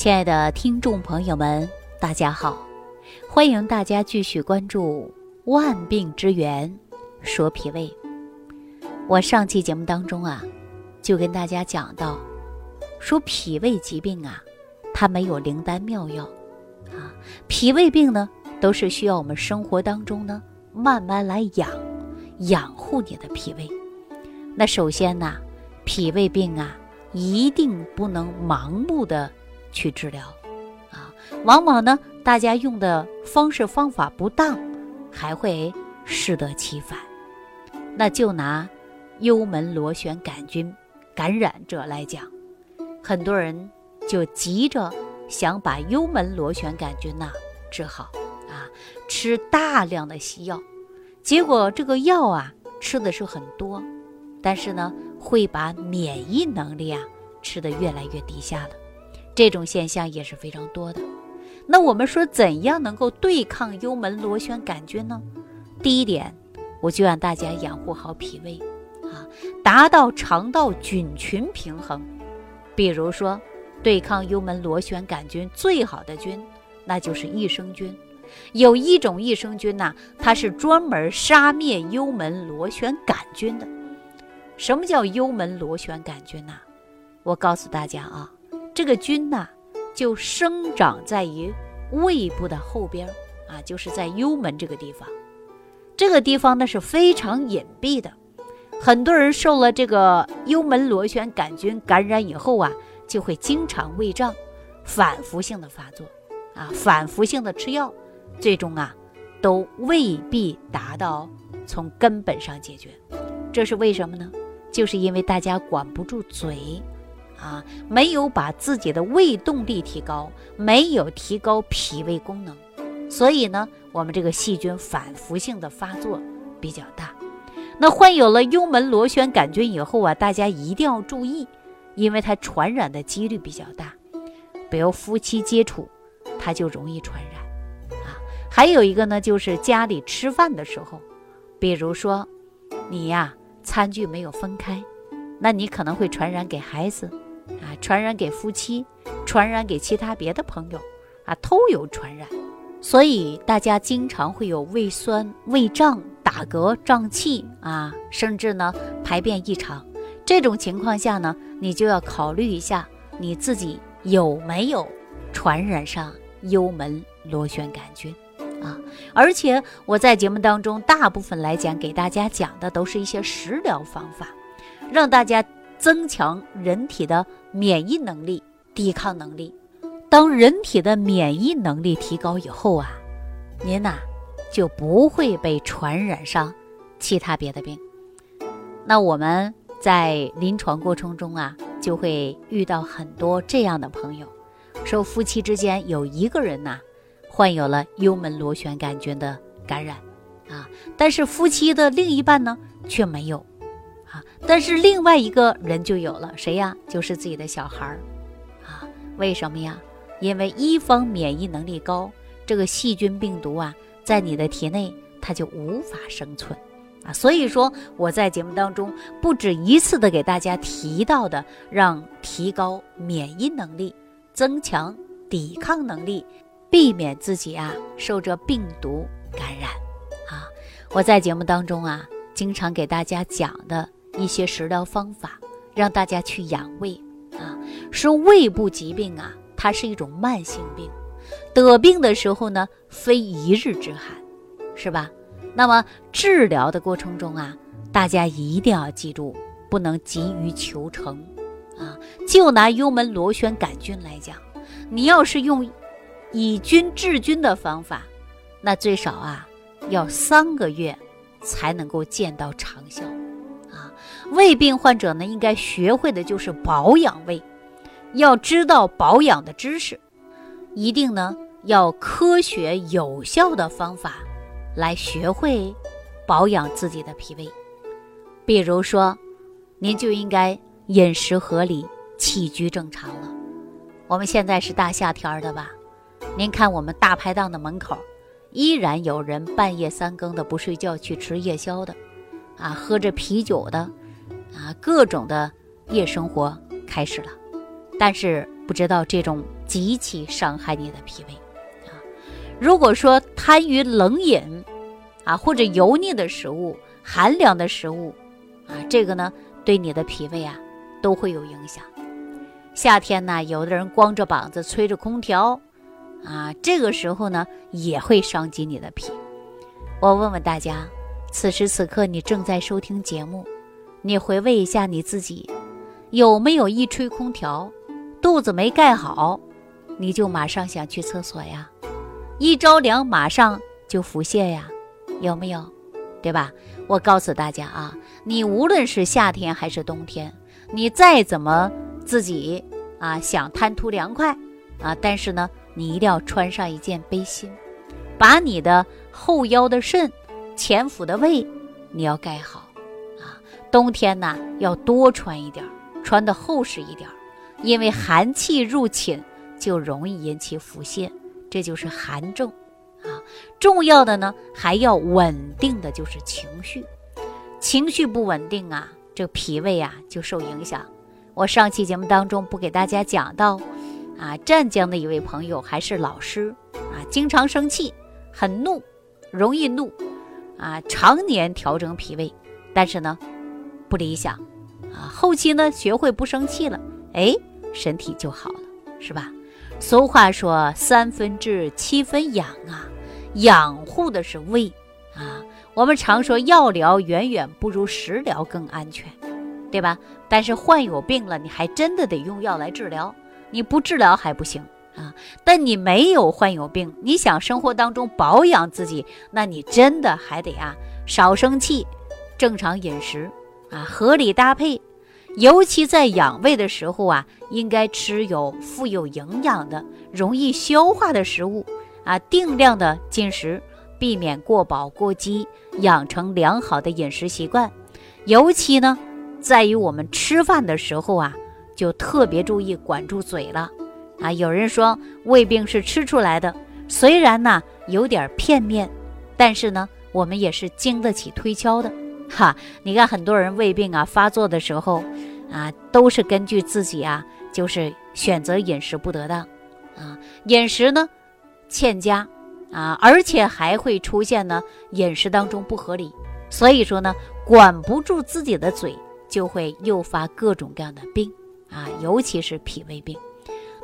亲爱的听众朋友们，大家好！欢迎大家继续关注《万病之源说脾胃》。我上期节目当中啊，就跟大家讲到，说脾胃疾病啊，它没有灵丹妙药啊，脾胃病呢，都是需要我们生活当中呢，慢慢来养养护你的脾胃。那首先呢，脾胃病啊，一定不能盲目的。去治疗，啊，往往呢，大家用的方式方法不当，还会适得其反。那就拿幽门螺旋杆菌感染者来讲，很多人就急着想把幽门螺旋杆菌呐治好，啊，吃大量的西药，结果这个药啊吃的是很多，但是呢，会把免疫能力啊吃得越来越低下了。这种现象也是非常多的。那我们说，怎样能够对抗幽门螺旋杆菌呢？第一点，我就让大家养护好脾胃，啊，达到肠道菌群平衡。比如说，对抗幽门螺旋杆菌最好的菌，那就是益生菌。有一种益生菌呢，它是专门杀灭幽门螺旋杆菌的。什么叫幽门螺旋杆菌呢？我告诉大家啊。这个菌呢，就生长在于胃部的后边啊，就是在幽门这个地方。这个地方呢是非常隐蔽的，很多人受了这个幽门螺旋杆菌感染以后啊，就会经常胃胀，反复性的发作啊，反复性的吃药，最终啊，都未必达到从根本上解决。这是为什么呢？就是因为大家管不住嘴。啊，没有把自己的胃动力提高，没有提高脾胃功能，所以呢，我们这个细菌反复性的发作比较大。那患有了幽门螺旋杆菌以后啊，大家一定要注意，因为它传染的几率比较大，比如夫妻接触，它就容易传染。啊，还有一个呢，就是家里吃饭的时候，比如说你呀，餐具没有分开，那你可能会传染给孩子。啊，传染给夫妻，传染给其他别的朋友，啊，都有传染，所以大家经常会有胃酸、胃胀、打嗝、胀气啊，甚至呢排便异常。这种情况下呢，你就要考虑一下你自己有没有传染上幽门螺旋杆菌啊。而且我在节目当中大部分来讲给大家讲的都是一些食疗方法，让大家。增强人体的免疫能力、抵抗能力。当人体的免疫能力提高以后啊，您呐就不会被传染上其他别的病。那我们在临床过程中啊，就会遇到很多这样的朋友，说夫妻之间有一个人呐患有了幽门螺旋杆菌的感染啊，但是夫妻的另一半呢却没有。但是另外一个人就有了，谁呀？就是自己的小孩儿，啊，为什么呀？因为一方免疫能力高，这个细菌病毒啊，在你的体内它就无法生存，啊，所以说我在节目当中不止一次的给大家提到的，让提高免疫能力，增强抵抗能力，避免自己啊受这病毒感染，啊，我在节目当中啊经常给大家讲的。一些食疗方法，让大家去养胃啊。说胃部疾病啊，它是一种慢性病，得病的时候呢，非一日之寒，是吧？那么治疗的过程中啊，大家一定要记住，不能急于求成啊。就拿幽门螺旋杆菌来讲，你要是用以菌治菌的方法，那最少啊要三个月才能够见到长效。胃病患者呢，应该学会的就是保养胃，要知道保养的知识，一定呢要科学有效的方法来学会保养自己的脾胃。比如说，您就应该饮食合理，起居正常了。我们现在是大夏天的吧？您看我们大排档的门口，依然有人半夜三更的不睡觉去吃夜宵的，啊，喝着啤酒的。啊，各种的夜生活开始了，但是不知道这种极其伤害你的脾胃啊。如果说贪于冷饮啊，或者油腻的食物、寒凉的食物啊，这个呢对你的脾胃啊都会有影响。夏天呢，有的人光着膀子吹着空调啊，这个时候呢也会伤及你的脾。我问问大家，此时此刻你正在收听节目。你回味一下你自己，有没有一吹空调，肚子没盖好，你就马上想去厕所呀？一着凉马上就腹泻呀？有没有？对吧？我告诉大家啊，你无论是夏天还是冬天，你再怎么自己啊想贪图凉快啊，但是呢，你一定要穿上一件背心，把你的后腰的肾、前腹的胃你要盖好。冬天呢，要多穿一点穿的厚实一点因为寒气入侵就容易引起腹泻，这就是寒症啊。重要的呢，还要稳定的就是情绪，情绪不稳定啊，这脾胃啊就受影响。我上期节目当中不给大家讲到啊，湛江的一位朋友还是老师啊，经常生气，很怒，容易怒啊，常年调整脾胃，但是呢。不理想，啊，后期呢学会不生气了，哎，身体就好了，是吧？俗话说三分治七分养啊，养护的是胃啊。我们常说药疗远远不如食疗更安全，对吧？但是患有病了，你还真的得用药来治疗，你不治疗还不行啊。但你没有患有病，你想生活当中保养自己，那你真的还得啊少生气，正常饮食。啊，合理搭配，尤其在养胃的时候啊，应该吃有富有营养的、容易消化的食物啊，定量的进食，避免过饱过饥，养成良好的饮食习惯。尤其呢，在于我们吃饭的时候啊，就特别注意管住嘴了。啊，有人说胃病是吃出来的，虽然呢有点片面，但是呢，我们也是经得起推敲的。哈，你看很多人胃病啊发作的时候，啊，都是根据自己啊，就是选择饮食不得当，啊，饮食呢欠佳，啊，而且还会出现呢饮食当中不合理，所以说呢，管不住自己的嘴，就会诱发各种各样的病，啊，尤其是脾胃病。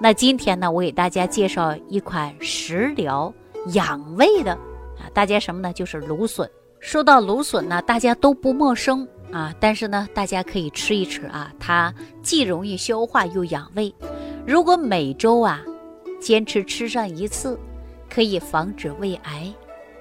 那今天呢，我给大家介绍一款食疗养胃的，啊，大家什么呢？就是芦笋。说到芦笋呢，大家都不陌生啊，但是呢，大家可以吃一吃啊，它既容易消化又养胃。如果每周啊坚持吃上一次，可以防止胃癌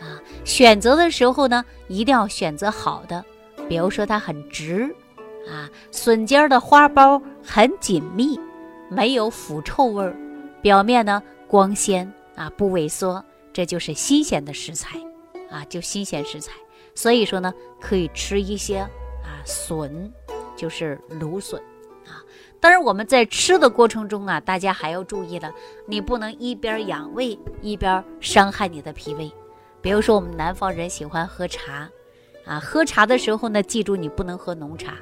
啊。选择的时候呢，一定要选择好的，比如说它很直啊，笋尖的花苞很紧密，没有腐臭味儿，表面呢光鲜啊，不萎缩，这就是新鲜的食材啊，就新鲜食材。所以说呢，可以吃一些啊笋，就是芦笋啊。当然我们在吃的过程中啊，大家还要注意了，你不能一边养胃一边伤害你的脾胃。比如说我们南方人喜欢喝茶，啊，喝茶的时候呢，记住你不能喝浓茶，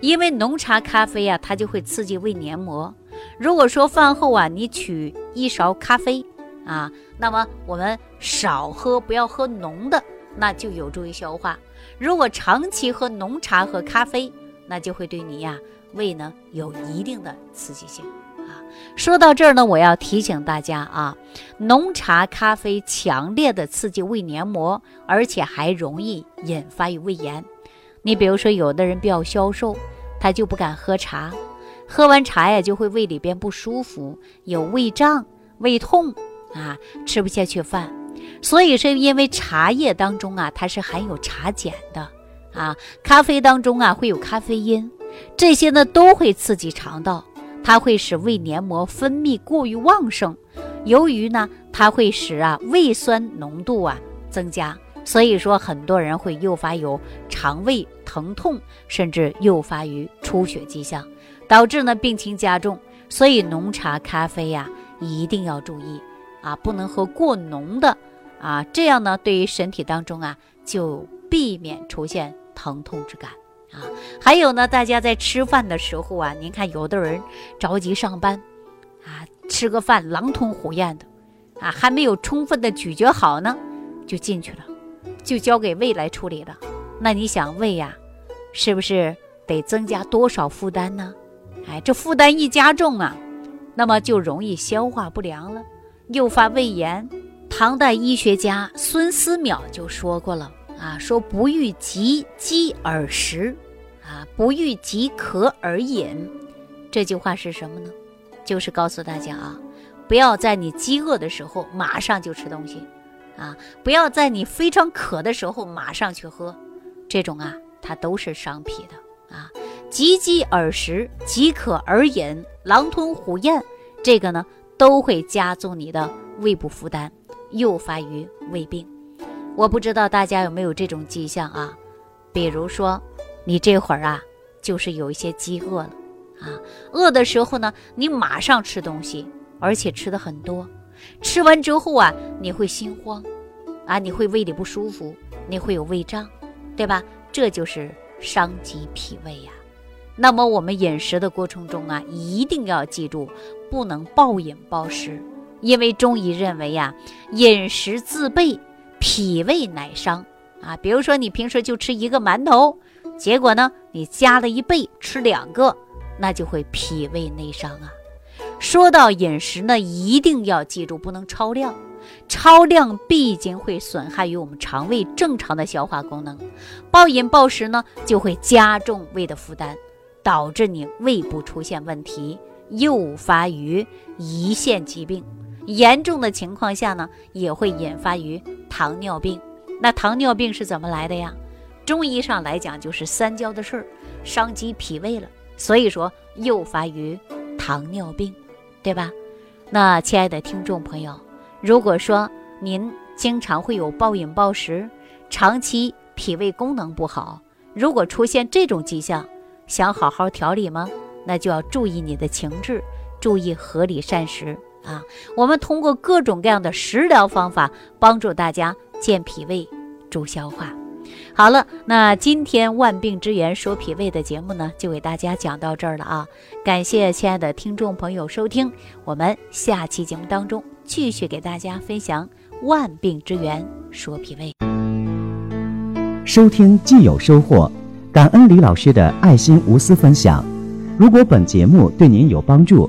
因为浓茶、咖啡啊，它就会刺激胃黏膜。如果说饭后啊，你取一勺咖啡啊，那么我们少喝，不要喝浓的。那就有助于消化。如果长期喝浓茶和咖啡，那就会对你呀胃呢有一定的刺激性啊。说到这儿呢，我要提醒大家啊，浓茶、咖啡强烈的刺激胃黏膜，而且还容易引发于胃炎。你比如说，有的人比较消瘦，他就不敢喝茶，喝完茶呀就会胃里边不舒服，有胃胀、胃痛啊，吃不下去饭。所以是因为茶叶当中啊，它是含有茶碱的啊，咖啡当中啊会有咖啡因，这些呢都会刺激肠道，它会使胃黏膜分泌过于旺盛，由于呢它会使啊胃酸浓度啊增加，所以说很多人会诱发有肠胃疼痛，甚至诱发于出血迹象，导致呢病情加重。所以浓茶、咖啡呀一定要注意啊，不能喝过浓的。啊，这样呢，对于身体当中啊，就避免出现疼痛之感啊。还有呢，大家在吃饭的时候啊，您看有的人着急上班，啊，吃个饭狼吞虎咽的，啊，还没有充分的咀嚼好呢，就进去了，就交给胃来处理了。那你想胃呀，是不是得增加多少负担呢？哎，这负担一加重啊，那么就容易消化不良了，诱发胃炎。唐代医学家孙思邈就说过了啊，说不欲急饥而食，啊，不欲即渴而饮。这句话是什么呢？就是告诉大家啊，不要在你饥饿的时候马上就吃东西，啊，不要在你非常渴的时候马上去喝，这种啊，它都是伤脾的啊。急饥而食，即渴而饮，狼吞虎咽，这个呢都会加重你的胃部负担，诱发于胃病。我不知道大家有没有这种迹象啊？比如说，你这会儿啊，就是有一些饥饿了啊，饿的时候呢，你马上吃东西，而且吃的很多，吃完之后啊，你会心慌，啊，你会胃里不舒服，你会有胃胀，对吧？这就是伤及脾胃呀。那么我们饮食的过程中啊，一定要记住，不能暴饮暴食，因为中医认为呀，饮食自备，脾胃乃伤啊。比如说你平时就吃一个馒头，结果呢，你加了一倍吃两个，那就会脾胃内伤啊。说到饮食呢，一定要记住，不能超量，超量必竟会损害于我们肠胃正常的消化功能，暴饮暴食呢，就会加重胃的负担。导致你胃部出现问题，诱发于胰腺疾病，严重的情况下呢，也会引发于糖尿病。那糖尿病是怎么来的呀？中医上来讲，就是三焦的事儿，伤及脾胃了，所以说诱发于糖尿病，对吧？那亲爱的听众朋友，如果说您经常会有暴饮暴食，长期脾胃功能不好，如果出现这种迹象，想好好调理吗？那就要注意你的情志，注意合理膳食啊！我们通过各种各样的食疗方法，帮助大家健脾胃、助消化。好了，那今天万病之源说脾胃的节目呢，就给大家讲到这儿了啊！感谢亲爱的听众朋友收听，我们下期节目当中继续给大家分享万病之源说脾胃。收听既有收获。感恩李老师的爱心无私分享。如果本节目对您有帮助，